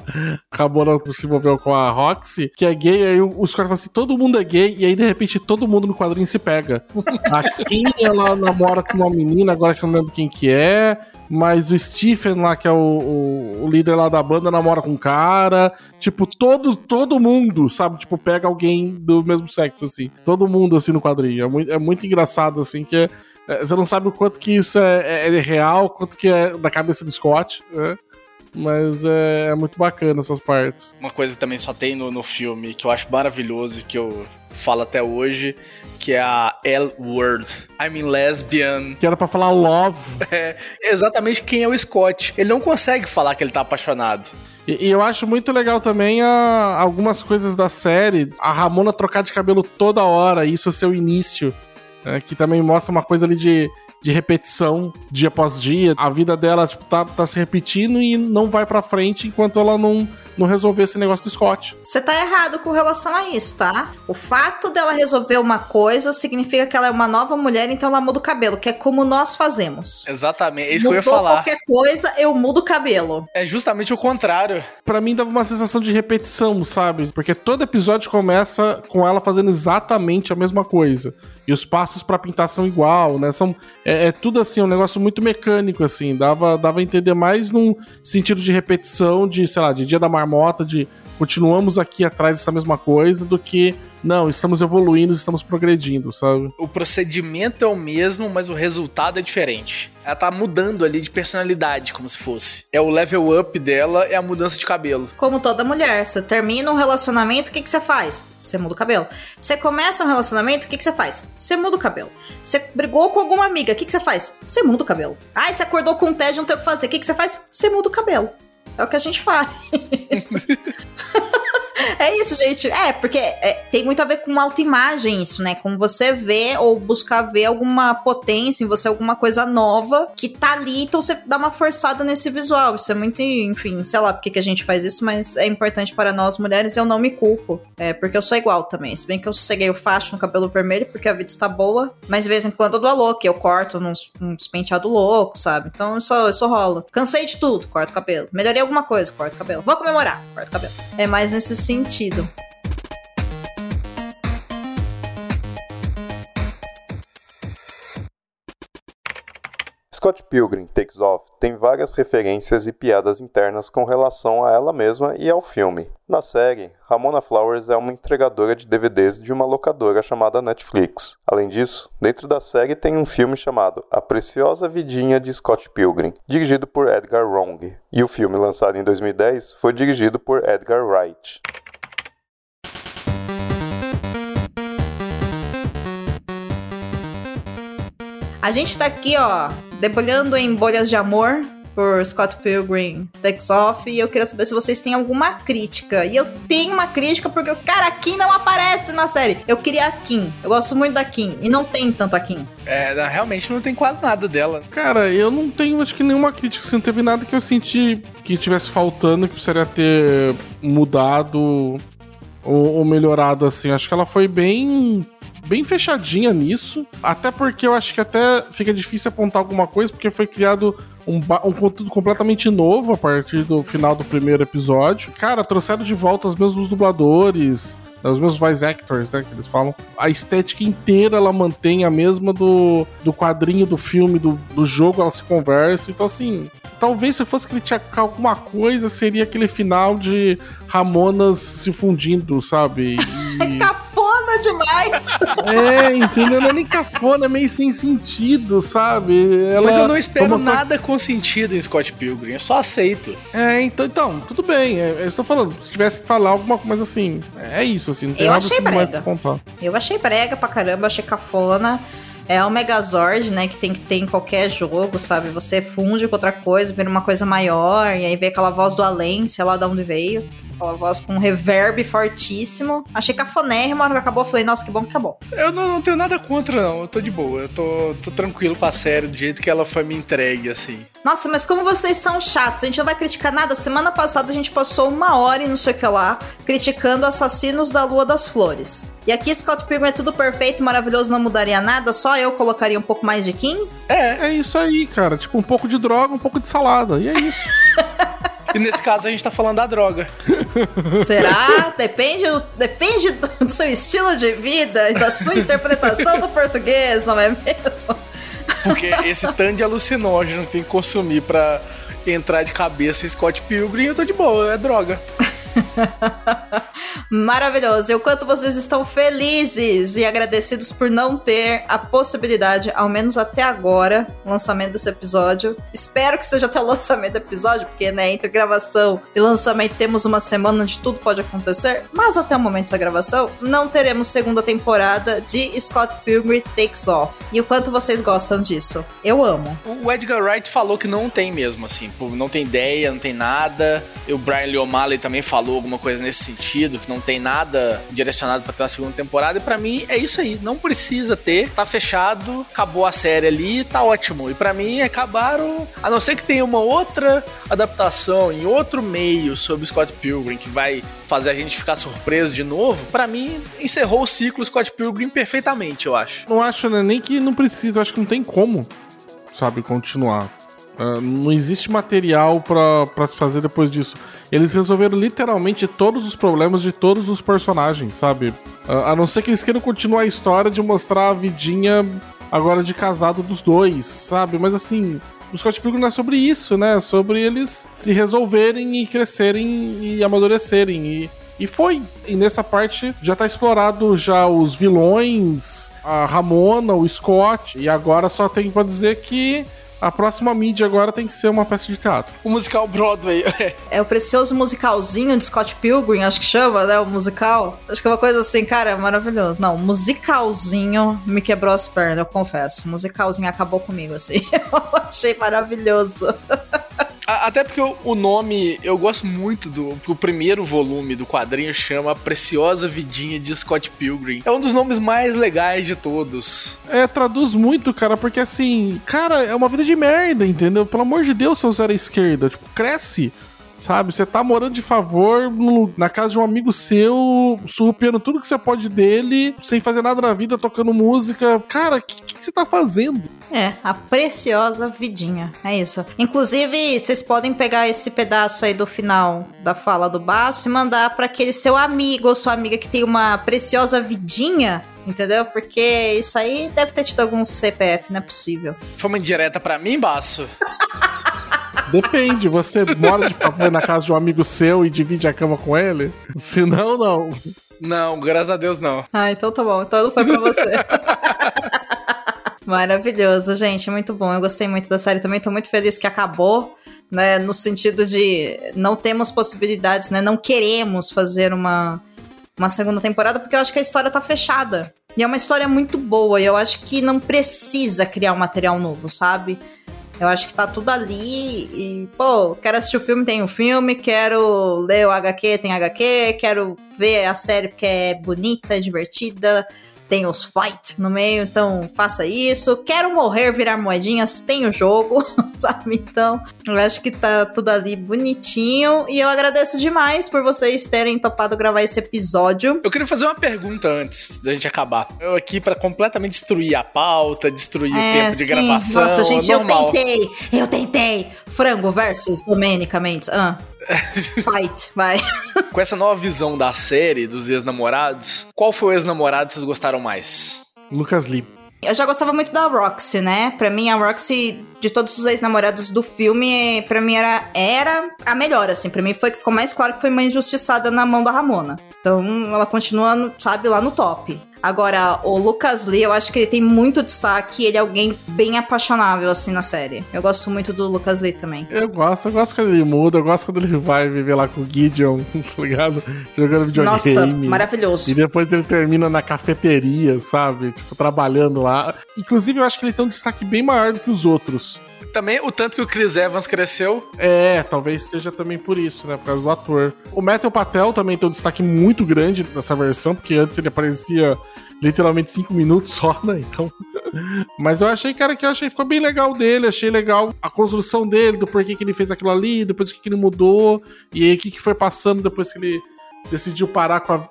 Ramona se envolveu com a Roxy, que é gay, aí os caras falam assim, todo mundo é gay, e aí de repente todo mundo no quadrinho se pega. A Kim, ela namora com uma menina, agora que eu não lembro quem que é, mas o Stephen lá, que é o, o- o líder lá da banda, namora com um cara. Tipo, todo, todo mundo, sabe? Tipo, pega alguém do mesmo sexo, assim. Todo mundo, assim, no quadrinho. É muito, é muito engraçado, assim, que é- é, você não sabe o quanto que isso é, é- é real, quanto que é da cabeça do Scott, né? Mas é, é muito bacana essas partes. Uma coisa também só tem no, no filme que eu acho maravilhoso e que eu falo até hoje, que é a L-word. I mean lesbian. Que era pra falar love. É exatamente quem é o Scott. Ele não consegue falar que ele tá apaixonado. E, e eu acho muito legal também a- algumas coisas da série. A Ramona trocar de cabelo toda hora, isso ser o início. né, que também mostra uma coisa ali de, de repetição, dia após dia. A vida dela, tipo, tá, tá se repetindo e não vai pra frente enquanto ela não, não resolver esse negócio do Scott. Você tá errado com relação a isso, tá? O fato dela resolver uma coisa significa que ela é uma nova mulher, então ela muda o cabelo, que é como nós fazemos. Exatamente, é isso que eu ia Mudou falar. qualquer coisa, eu mudo o cabelo. É justamente o contrário. Pra mim dava uma sensação de repetição, sabe? Porque todo episódio começa com ela fazendo exatamente a mesma coisa. E os passos pra pintar são igual, né? São, é, é tudo assim, um negócio muito mecânico, assim. Dava, dava a entender mais num sentido de repetição, de, sei lá, de dia da marmota, de continuamos aqui atrás dessa mesma coisa, do que, não, estamos evoluindo, estamos progredindo, sabe? O procedimento é o mesmo, mas o resultado é diferente. Ela tá mudando ali de personalidade, como se fosse. É o level up dela, é a mudança de cabelo. Como toda mulher, você termina um relacionamento, o que, que você faz? Você muda o cabelo. Você começa um relacionamento, o que, que você faz? Você muda o cabelo. Você brigou com alguma amiga, o que, que você faz? Você muda o cabelo. Ai, você acordou com um tédio, não tem o que fazer, o que, que você faz? Você muda o cabelo. É o que a gente faz. É isso, gente. É, porque é, tem muito a ver com autoimagem isso, né? Com você ver ou buscar ver alguma potência em você, alguma coisa nova que tá ali, então você dá uma forçada nesse visual. Isso é muito, enfim, sei lá por que a gente faz isso, mas é importante para nós mulheres eu não me culpo. É, porque eu sou igual também. Se bem que eu sosseguei o facho no cabelo vermelho porque a vida está boa, mas de vez em quando eu dou a louca, eu corto uns, uns penteados loucos, sabe? Então eu só rolo. Cansei de tudo, corto o cabelo. Melhorei alguma coisa, corto o cabelo. Vou comemorar, corto o cabelo. É mais nesse sentido. Scott Pilgrim Takes Off tem várias referências e piadas internas com relação a ela mesma e ao filme. Na série, Ramona Flowers é uma entregadora de DVDs de uma locadora chamada Netflix. Além disso, dentro da série tem um filme chamado A Preciosa Vidinha de Scott Pilgrim, dirigido por Edgar Wrong, e o filme lançado em 2010 foi dirigido por Edgar Wright. A gente tá aqui, ó, debulhando em bolhas de amor por Scott Pilgrim Takes Off e eu queria saber se vocês têm alguma crítica. E eu tenho uma crítica porque o cara, a Kim não aparece na série. Eu queria a Kim. Eu gosto muito da Kim e não tem tanto a Kim. É, não, realmente não tem quase nada dela. Cara, eu não tenho, acho que nenhuma crítica, assim, não teve nada que eu senti que tivesse faltando, que precisaria ter mudado ou, ou melhorado, assim. Acho que ela foi bem bem fechadinha nisso. Até porque eu acho que até fica difícil apontar alguma coisa, porque foi criado um, um conteúdo completamente novo a partir do final do primeiro episódio. Cara, trouxeram de volta os mesmos dubladores. Os mesmos voice actors, né, que eles falam. A estética inteira ela mantém a mesma do, do quadrinho, do filme, do, do jogo, ela se conversa. Então, assim, talvez se eu fosse criticar alguma coisa, seria aquele final de Ramonas se fundindo, sabe? E- demais! é, entendeu? Não é nem cafona, é meio sem sentido, sabe? Ela, Mas eu não espero vamos mostrar- nada com sentido em Scott Pilgrim, eu só aceito. É, então, então tudo bem. É, eu estou falando, se tivesse que falar alguma coisa, mas assim, é isso, assim, não tem Eu nada achei assim mais brega. pra contar. Eu achei brega pra caramba, achei cafona. É o Megazord, né, que tem que ter em qualquer jogo, sabe? Você funde com outra coisa, vira uma coisa maior, e aí vem aquela voz do além, sei lá de onde veio. Aquela voz com um reverb fortíssimo. Achei cafonérrimo, a hora que acabou, eu falei, nossa, que bom que acabou. Eu não, não tenho nada contra, não. Eu tô de boa. Eu tô, tô tranquilo com a série do jeito que ela foi me entregue, assim. Nossa, mas como vocês são chatos, a gente não vai criticar nada. Semana passada a gente passou uma hora e não sei o que lá, criticando Assassinos da Lua das Flores. E aqui Scott Pilgrim é tudo perfeito, maravilhoso, não mudaria nada, só eu colocaria um pouco mais de Kim. É, é isso aí, cara. Tipo, um pouco de droga, um pouco de salada. E é isso. E nesse caso a gente tá falando da droga. Será? depende, do- depende do do seu estilo de vida e da sua interpretação do português, não é mesmo? Porque esse tanto de alucinógeno que tem que consumir pra entrar de cabeça em Scott Pilgrim, eu tô de boa, é droga. Maravilhoso. E o quanto vocês estão felizes e agradecidos por não ter a possibilidade, ao menos até agora, lançamento desse episódio. Espero que seja até o lançamento do episódio, porque, né, entre gravação e lançamento temos uma semana onde tudo pode acontecer. Mas até o momento dessa gravação, não teremos segunda temporada de Scott Pilgrim Takes Off. E o quanto vocês gostam disso? Eu amo. O Edgar Wright falou que não tem mesmo, assim, não tem ideia, não tem nada. E o Brian Lee O'Malley também falou alguma coisa nesse sentido, que não tem nada direcionado pra ter uma segunda temporada. E pra mim é isso aí, não precisa ter, tá fechado, acabou a série ali, tá ótimo. E pra mim acabaram, a não ser que tenha uma outra adaptação em outro meio sobre Scott Pilgrim que vai fazer a gente ficar surpreso de novo. Pra mim encerrou o ciclo Scott Pilgrim perfeitamente, eu acho. Não acho né, nem que não precisa, acho que não tem como, sabe, continuar. Ah, não existe material pra se fazer depois disso. Eles resolveram literalmente todos os problemas de todos os personagens, sabe? Ah, a não ser que eles queiram continuar a história de mostrar a vidinha agora de casado dos dois, sabe? Mas assim, o Scott Pilgrim não é sobre isso, né? É sobre eles se resolverem e crescerem e amadurecerem. E, e foi. E nessa parte já tá explorado já os vilões, a Ramona, o Scott. E agora só tem pra dizer que a próxima mídia agora tem que ser uma peça de teatro. O musical Broadway. É o precioso musicalzinho de Scott Pilgrim, acho que chama, né? O musical. Acho que é uma coisa assim, cara, é maravilhoso. Não, musicalzinho me quebrou as pernas, eu confesso. Musicalzinho acabou comigo, assim. Eu achei maravilhoso. Até porque o- nome, eu gosto muito do. O primeiro volume do quadrinho chama A Preciosa Vidinha de Scott Pilgrim. É um dos nomes mais legais de todos. É, traduz muito, cara, porque assim, cara, é uma vida de merda, entendeu? Pelo amor de Deus, seu zero à esquerda. Tipo, cresce. Sabe, você tá morando de favor no- na casa de um amigo seu, surrupiando tudo que você pode dele, sem fazer nada na vida, tocando música. Cara, o que, que você tá fazendo? É, a preciosa vidinha. É isso. Inclusive, vocês podem pegar esse pedaço aí do final da fala do Baço e mandar pra aquele seu amigo ou sua amiga que tem uma preciosa vidinha. Entendeu? Porque isso aí deve ter tido algum CPF, não é possível. Foi uma indireta pra mim, Baço? Depende, você mora de favor na casa de um amigo seu e divide a cama com ele? Se não, não. Não, graças a Deus não. Ah, então tá bom. Então não foi pra você. Maravilhoso, gente. Muito bom. Eu gostei muito da série também. Tô muito feliz que acabou, né? No sentido de não temos possibilidades, né? Não queremos fazer uma, uma segunda temporada, porque eu acho que a história tá fechada. E é uma história muito boa. E eu acho que não precisa criar um material novo, sabe? Eu acho que tá tudo ali e, pô, quero assistir o filme, tem o um filme, quero ler o HQ, tem HQ, quero ver a série porque é bonita, divertida, tem os fight no meio, então faça isso. Quero morrer, virar moedinhas, tem o jogo, sabe? Então, eu acho que tá tudo ali bonitinho. E eu agradeço demais por vocês terem topado gravar esse episódio. Eu queria fazer uma pergunta antes da gente acabar. Eu aqui para completamente destruir a pauta, destruir é, o tempo de sim. gravação. Nossa, gente, normal. eu tentei, eu tentei. Frango versus Domênica Mendes. Ah. Fight, vai. Com essa nova visão da série dos ex-namorados, qual foi o ex-namorado que vocês gostaram mais? Lucas Lee. Eu já gostava muito da Roxy, né? Pra mim, a Roxy, de todos os ex-namorados do filme, pra mim era, era a melhor, assim. Pra mim foi que ficou mais claro que foi uma injustiçada na mão da Ramona. Então, ela continua, sabe, lá no top. Agora, o Lucas Lee, eu acho que ele tem muito destaque. Ele é alguém bem apaixonável, assim, na série. Eu gosto muito do Lucas Lee também. Eu gosto, eu gosto quando ele muda, eu gosto quando ele vai viver lá com o Gideon, tá ligado? Jogando videogame. Nossa, maravilhoso. E depois ele termina na cafeteria, sabe? Tipo, trabalhando lá. Inclusive, eu acho que ele tem um destaque bem maior do que os outros também o tanto que o Chris Evans cresceu. É, talvez seja também por isso, né? Por causa do ator. O Matthew Patel também tem um destaque muito grande nessa versão, porque antes ele aparecia literalmente cinco minutos só, né? Então. Mas eu achei, cara, que eu achei ficou bem legal dele, achei legal a construção dele, do porquê que ele fez aquilo ali, depois o que, que ele mudou, e aí o que, que foi passando depois que ele decidiu parar com a,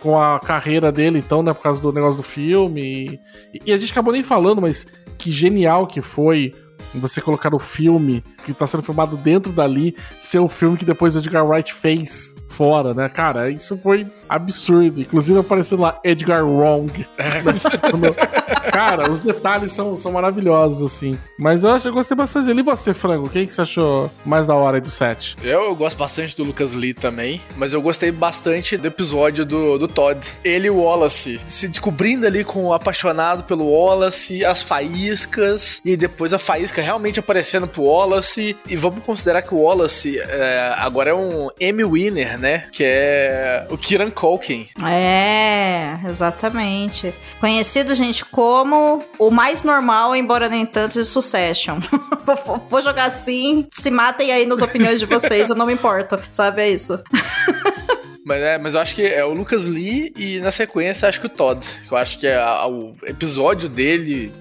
com a carreira dele, então, né? Por causa do negócio do filme. E, e a gente acabou nem falando, mas que genial que foi você colocar o filme que tá sendo filmado dentro dali ser o filme que depois o Edgar Wright fez fora, né? Cara, isso foi absurdo. Inclusive aparecendo lá Edgar Wrong. Cara, os detalhes são, são maravilhosos, assim. Mas eu, acho, eu gostei bastante dele. E você, Frango? Quem que você achou mais da hora aí do set? Eu, eu gosto bastante do Lucas Lee também, mas eu gostei bastante do episódio do, do Todd. Ele e o Wallace se descobrindo ali com o apaixonado pelo Wallace, as faíscas, e depois a faísca realmente aparecendo pro Wallace. E vamos considerar que o Wallace é, agora é um Emmy Winner, né? Que é o Kieran Culkin. É, exatamente. Conhecido, gente, como o mais normal, embora nem tanto, de Succession. Vou jogar assim, se matem aí nas opiniões de vocês, eu não me importo, sabe? É isso. Mas, é, mas eu acho que é o Lucas Lee e na sequência acho que o Todd. Eu acho que é a, o episódio dele.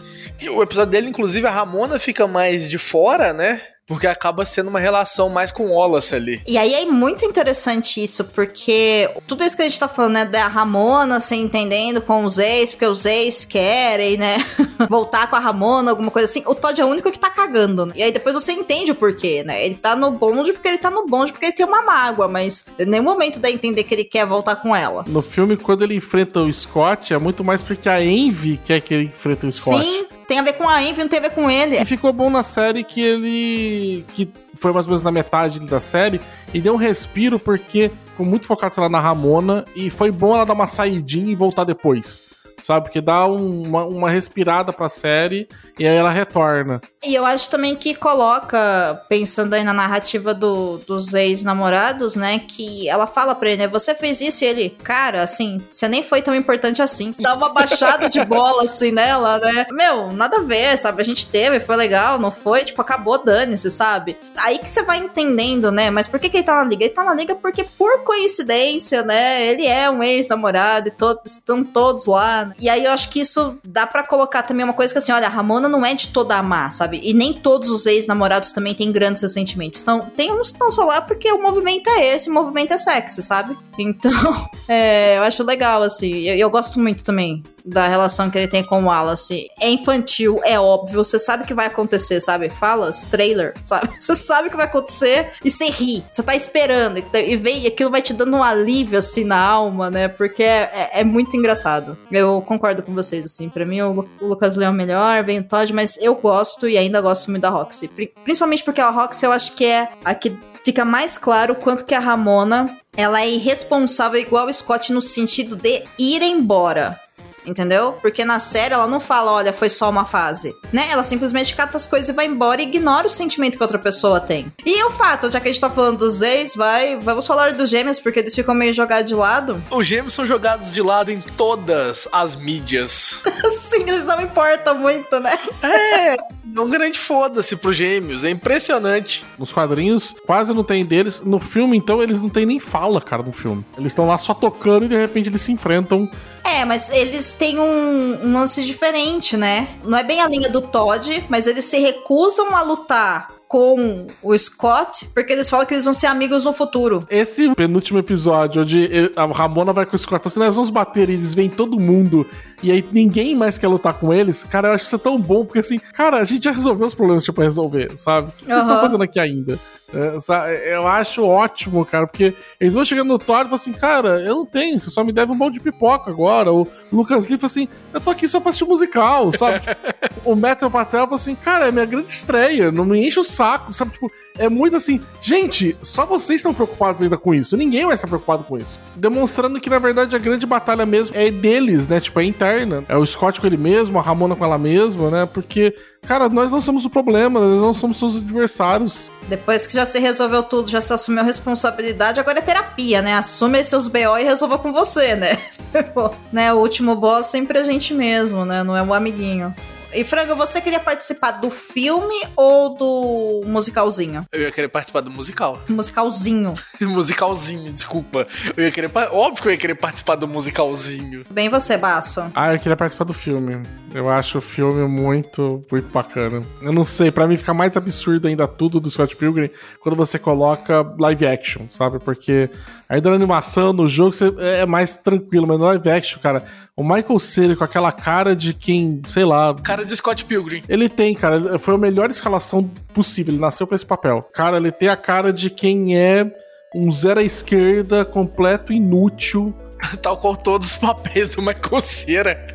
O episódio dele, inclusive, a Ramona fica mais de fora, né? Porque acaba sendo uma relação mais com Wallace ali. E aí é muito interessante isso, porque tudo isso que a gente tá falando, né, da Ramona se entendendo com os ex, porque os ex querem, né, voltar com a Ramona, alguma coisa assim. O Todd é o único que tá cagando. Né? E aí depois você entende o porquê, né? Ele tá no bonde porque ele tá no bonde porque ele tem uma mágoa, mas em nenhum momento dá a entender que ele quer voltar com ela. No filme, quando ele enfrenta o Scott, é muito mais porque a Envy quer que ele enfrente o Scott. Sim, tem a ver com a Envy, não tem a ver com ele. E ficou bom na série que ele. que foi mais ou menos na metade da série. E deu um respiro porque ficou muito focado, sei lá, na Ramona. E foi bom ela dar uma saidinha e voltar depois sabe? Porque dá um, uma, uma respirada pra série e aí ela retorna. E eu acho também que coloca, pensando aí na narrativa do, dos ex-namorados, né? Que ela fala pra ele, né? Você fez isso e ele, cara, assim, você nem foi tão importante assim. Você dá uma baixada de bola, assim, nela, né? Meu, nada a ver, sabe? A gente teve, foi legal, não foi? Tipo, acabou, dane-se, sabe? Aí que você vai entendendo, né? Mas por que, que ele tá na liga? Ele tá na liga porque, por coincidência, né? Ele é um ex-namorado e estão todos lá, e aí eu acho que isso dá para colocar também uma coisa que assim, olha, a Ramona não é de toda amar, sabe? E nem todos os ex-namorados também têm grandes ressentimentos. Então, tem uns que estão só lá porque o movimento é esse, o movimento é sexy, sabe? Então, é, eu acho legal, assim. Eu, eu gosto muito também da relação que ele tem com o Wallace. É infantil, é óbvio, você sabe o que vai acontecer, sabe? Falas, trailer, sabe? Você sabe o que vai acontecer e você ri. Você tá esperando e, vem, e aquilo vai te dando um alívio, assim, na alma, né? Porque é, é, é muito engraçado. Eu concordo com vocês, assim. Pra mim, o, o Lucas Leão é melhor, vem o Todd, mas eu gosto e ainda gosto muito da Roxy. Principalmente porque a Roxy eu acho que é a que fica mais claro quanto que a Ramona ela é irresponsável igual o Scott no sentido de ir embora entendeu? Porque na série ela não fala, olha, foi só uma fase, né? Ela simplesmente cata as coisas e vai embora e ignora o sentimento que outra pessoa tem. E o fato, já que a gente tá falando dos ex, vai, vamos falar dos gêmeos, porque eles ficam meio jogados de lado. Os gêmeos são jogados de lado em todas as mídias. Sim, eles não importam muito, né? É, É um grande foda-se pro gêmeos, é impressionante. Nos quadrinhos quase não tem deles. No filme, então, eles não tem nem fala, cara, no filme. Eles estão lá só tocando e de repente eles se enfrentam. É, mas eles têm um, um lance diferente, né? Não é bem a linha do Todd, mas eles se recusam a lutar com o Scott, porque eles falam que eles vão ser amigos no futuro. Esse penúltimo episódio, onde a Ramona vai com o Scott e fala assim: nós vamos bater, e eles vêm todo mundo, e aí ninguém mais quer lutar com eles. Cara, eu acho isso tão bom, porque assim, cara, a gente já resolveu os problemas que tinha pra resolver, sabe? O que vocês estão Aham. fazendo aqui ainda? É, sa- eu acho ótimo, cara, porque eles vão chegando no Thor e falam assim, cara, eu não tenho, você só me deve um balde de pipoca agora. O Lucas Lee fala assim, eu tô aqui só pra assistir musical, sabe? o Metal Patel fala assim, cara, é minha grande estreia, não me enche o saco, sabe? Tipo, é muito assim, gente, só vocês estão preocupados ainda com isso, ninguém vai estar preocupado com isso. Demonstrando que, na verdade, a grande batalha mesmo é deles, né? Tipo, é interna. É o Scott com ele mesmo, a Ramona com ela mesma, né? Porque, cara, nós não somos o problema, nós não somos seus adversários. Depois que já se resolveu tudo, já se assumiu a responsabilidade, agora é terapia, né? Assume seus BO e resolva com você, né? Né? O último boss sempre é a gente mesmo, né? Não é o amiguinho. E Frango, você queria participar do filme ou do musicalzinho? Eu ia querer participar do musical. Musicalzinho. musicalzinho, desculpa. Eu ia querer. Óbvio que eu ia querer participar do musicalzinho. Bem você, Baço. Ah, eu queria participar do filme. Eu acho o filme muito, muito bacana. Eu não sei, pra mim fica mais absurdo ainda tudo do Scott Pilgrim quando você coloca live action, sabe? Porque ainda na animação, no jogo, você é mais tranquilo, mas no live action, cara, o Michael Cera com aquela cara de quem, sei lá, Cara de Scott Pilgrim. ele tem, cara. Foi a melhor escalação possível. Ele nasceu pra esse papel. Cara, ele tem a cara de quem é um zero à esquerda, completo inútil. Tal qual todos os papéis do Michael Cera.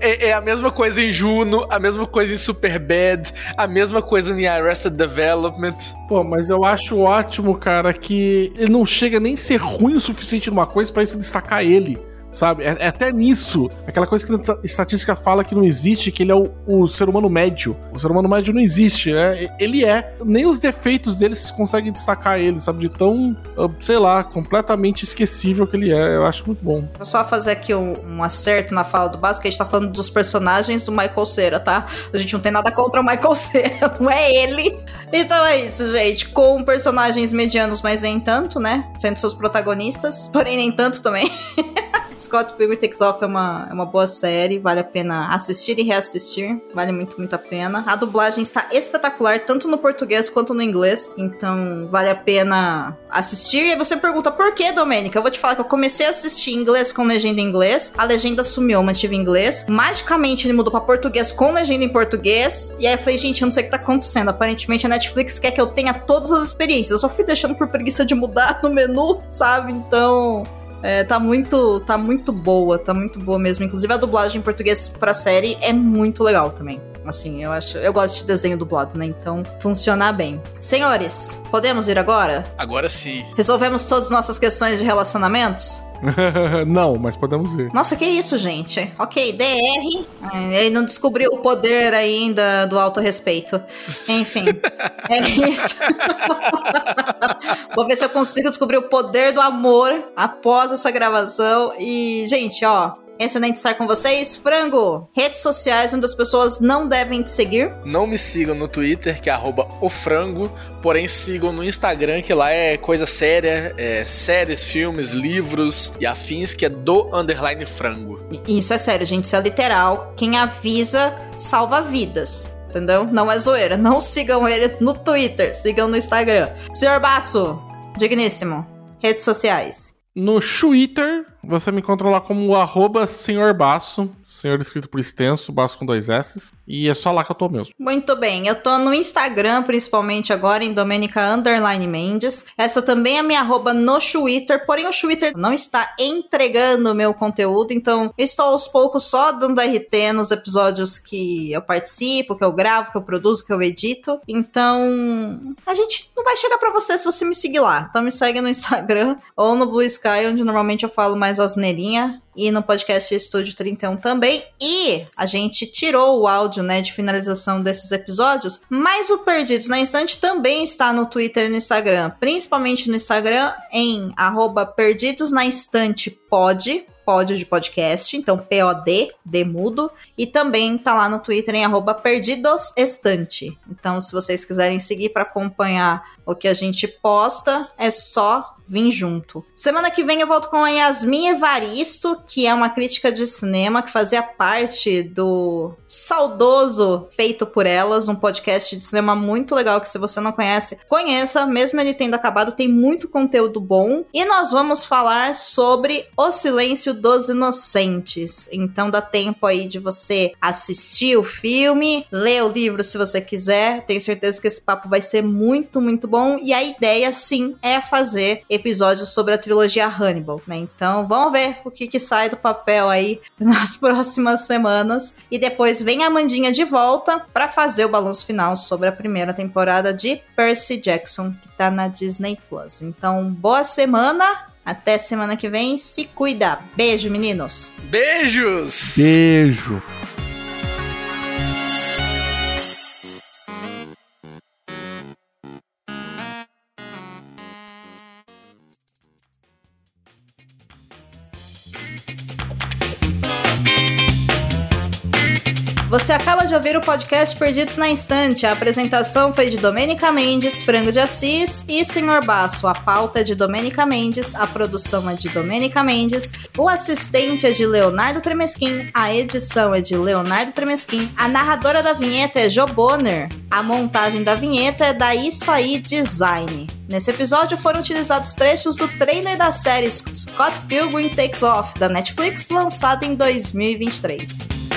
é, é a mesma coisa em Juno, a mesma coisa em Superbad, a mesma coisa em Arrested Development. Pô, mas eu acho ótimo, cara, que ele não chega nem a ser ruim o suficiente numa coisa pra isso destacar ele. Sabe? É, é até nisso. Aquela coisa que a estatística fala que não existe, que ele é o, o ser humano médio. O ser humano médio não existe. É, ele é. Nem os defeitos dele se conseguem destacar ele, sabe? De tão, ah, sei lá, completamente esquecível que ele é. Eu acho muito bom. Vou só fazer aqui um, um acerto na fala do Básico, que a gente tá falando dos personagens do Michael Cera, tá? A gente não tem nada contra o Michael Cera, não é ele. Então é isso, gente. Com personagens medianos, mas nem tanto, né? Sendo seus protagonistas, porém nem tanto também. Scott Pilgrim Takes Off é uma, é uma boa série, vale a pena assistir e reassistir, vale muito, muito a pena. A dublagem está espetacular, tanto no português quanto no inglês, então vale a pena assistir. E você pergunta, por que, Domênica? Eu vou te falar que eu comecei a assistir inglês com legenda em inglês, a legenda sumiu, mantive em inglês. Magicamente ele mudou pra português com legenda em português, e aí eu falei, gente, eu não sei o que tá acontecendo. Aparentemente a Netflix quer que eu tenha todas as experiências, eu só fui deixando por preguiça de mudar no menu, sabe? Então... É, tá muito, tá muito boa, tá muito boa mesmo. Inclusive a dublagem em português pra série é muito legal também. Assim, eu acho, eu gosto de desenho dublado, né? Então funciona bem. Senhores, podemos ir agora? Agora sim. Resolvemos todas as nossas questões de relacionamentos? não, mas podemos ver. Nossa, que isso, gente? Ok, DR. É, Ele não descobriu o poder ainda do autorrespeito. Enfim, é isso. Vou ver se eu consigo descobrir o poder do amor após essa gravação. E, gente, ó. Excelente estar com vocês. Frango, redes sociais onde as pessoas não devem te seguir. Não me sigam no Twitter, que é arroba ofrango, porém sigam no Instagram, que lá é coisa séria, é séries, filmes, livros e afins, que é do underline frango. Isso é sério, gente. Isso é literal. Quem avisa salva vidas. Entendeu? Não é zoeira. Não sigam ele no Twitter. Sigam no Instagram. Senhor Baço, digníssimo. Redes sociais. No Twitter, você me encontra lá como arroba senhor Baço, senhor escrito por extenso, Baço com dois S, e é só lá que eu tô mesmo. Muito bem, eu tô no Instagram, principalmente agora, em Domenica Underline Mendes. Essa também é minha arroba no Twitter, porém o Twitter não está entregando o meu conteúdo, então eu estou aos poucos só dando RT nos episódios que eu participo, que eu gravo, que eu produzo, que eu edito. Então, a gente não vai chegar pra você se você me seguir lá. Então me segue no Instagram ou no Blue Sky, onde normalmente eu falo mais asneirinha. E no podcast Estúdio 31 também. E a gente tirou o áudio, né, de finalização desses episódios. Mas o Perdidos na Estante também está no Twitter e no Instagram. Principalmente no Instagram, em arroba Perdidos na Estante Pod. pod de podcast, então P-O-D, D mudo, e também tá lá no Twitter em arroba perdidosestante. Então, se vocês quiserem seguir para acompanhar o que a gente posta, é só Vim junto. Semana que vem eu volto com a Yasmin Evaristo, que é uma crítica de cinema que fazia parte do saudoso Feito por Elas, um podcast de cinema muito legal que se você não conhece, conheça, mesmo ele tendo acabado, tem muito conteúdo bom. E nós vamos falar sobre O Silêncio dos Inocentes. Então dá tempo aí de você assistir o filme, ler o livro se você quiser. Tenho certeza que esse papo vai ser muito, muito bom. E a ideia, sim, é fazer episódios sobre a trilogia Hannibal, né? Então vamos ver o que, que sai do papel aí nas próximas semanas. E depois vem a Mandinha de volta para fazer o balanço final sobre a primeira temporada de Percy Jackson, que tá na Disney Plus. Então, boa semana! Até semana que vem, se cuida. Beijo, meninos. Beijos! Beijo. Você acaba de ouvir o podcast Perdidos na Instante. A apresentação foi de Domênica Mendes, Frango de Assis e Senhor Baço. A pauta é de Domênica Mendes, a produção é de Domênica Mendes, o assistente é de Leonardo Tremesquim, a edição é de Leonardo Tremesquim, a narradora da vinheta é Jo Bonner, a montagem da vinheta é da Isso Aí Design. Nesse episódio foram utilizados trechos do trailer da série Scott Pilgrim Takes Off, da Netflix, lançada em 2023.